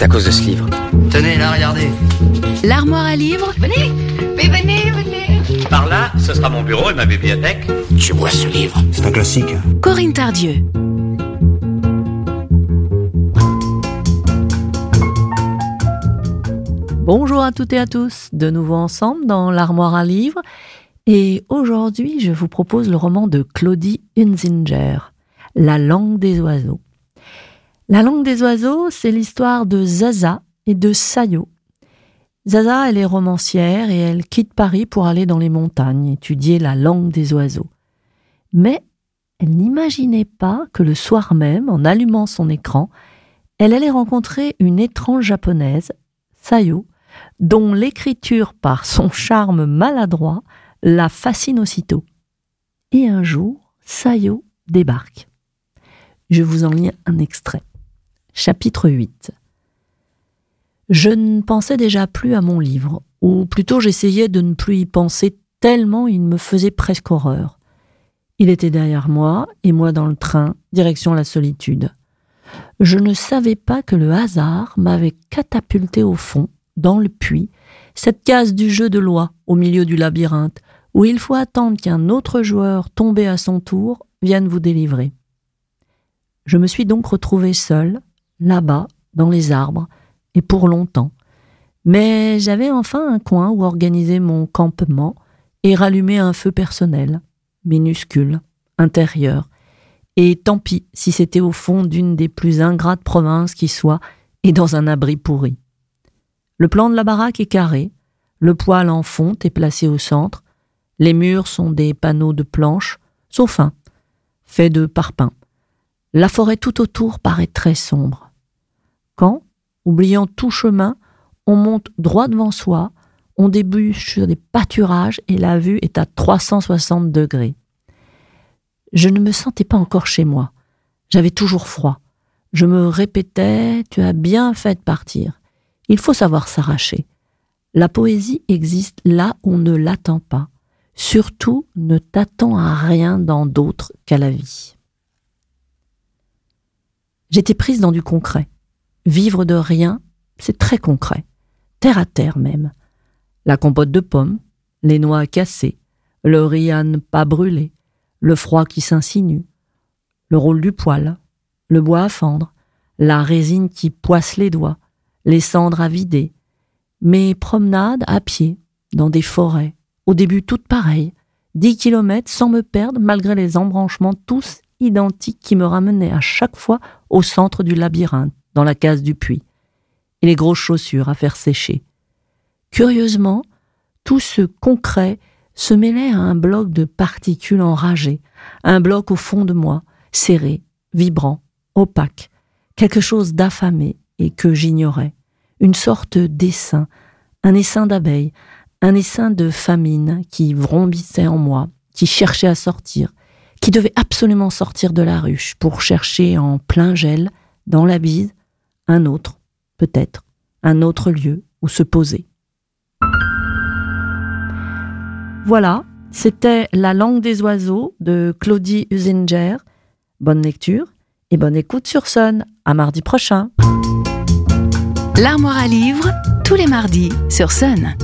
C'est à cause de ce livre. Tenez, là, regardez. L'armoire à livres Venez, mais venez, venez. Par là, ce sera mon bureau et ma bibliothèque. Tu vois ce livre? C'est un classique. Corinne Tardieu. Bonjour à toutes et à tous, de nouveau ensemble dans l'armoire à livres. Et aujourd'hui, je vous propose le roman de Claudie Hunzinger, La langue des oiseaux. La langue des oiseaux, c'est l'histoire de Zaza et de Sayo. Zaza, elle est romancière et elle quitte Paris pour aller dans les montagnes étudier la langue des oiseaux. Mais elle n'imaginait pas que le soir même, en allumant son écran, elle allait rencontrer une étrange japonaise, Sayo, dont l'écriture par son charme maladroit la fascine aussitôt. Et un jour, Sayo débarque. Je vous en lis un extrait. Chapitre 8 Je ne pensais déjà plus à mon livre, ou plutôt j'essayais de ne plus y penser tellement il me faisait presque horreur. Il était derrière moi, et moi dans le train, direction la solitude. Je ne savais pas que le hasard m'avait catapulté au fond, dans le puits, cette case du jeu de loi au milieu du labyrinthe, où il faut attendre qu'un autre joueur tombé à son tour vienne vous délivrer. Je me suis donc retrouvé seul, là-bas, dans les arbres, et pour longtemps. Mais j'avais enfin un coin où organiser mon campement et rallumer un feu personnel, minuscule, intérieur. Et tant pis si c'était au fond d'une des plus ingrates provinces qui soit, et dans un abri pourri. Le plan de la baraque est carré, le poêle en fonte est placé au centre, les murs sont des panneaux de planches, sauf un, fait de parpaings. La forêt tout autour paraît très sombre. Quand, oubliant tout chemin, on monte droit devant soi, on débouche sur des pâturages et la vue est à 360 degrés. Je ne me sentais pas encore chez moi. J'avais toujours froid. Je me répétais Tu as bien fait de partir. Il faut savoir s'arracher. La poésie existe là où on ne l'attend pas. Surtout, ne t'attends à rien dans d'autres qu'à la vie. J'étais prise dans du concret. Vivre de rien, c'est très concret. Terre à terre même. La compote de pommes, les noix cassées, le riz à pas brûler, le froid qui s'insinue, le rôle du poêle, le bois à fendre, la résine qui poisse les doigts, les cendres à vider, mes promenades à pied, dans des forêts, au début toutes pareilles, dix kilomètres sans me perdre malgré les embranchements tous identiques qui me ramenaient à chaque fois au centre du labyrinthe, dans la case du puits, et les grosses chaussures à faire sécher. Curieusement, tout ce concret se mêlait à un bloc de particules enragées, un bloc au fond de moi, serré, vibrant, opaque, quelque chose d'affamé et que j'ignorais, une sorte d'essaim, un essaim d'abeilles, un essaim de famine qui vrombissait en moi, qui cherchait à sortir, qui devait absolument sortir de la ruche pour chercher en plein gel, dans la bise, un autre, peut-être, un autre lieu où se poser. Voilà, c'était La langue des oiseaux de Claudie Usinger. Bonne lecture et bonne écoute sur Sun. À mardi prochain. L'armoire à livres, tous les mardis sur Sun.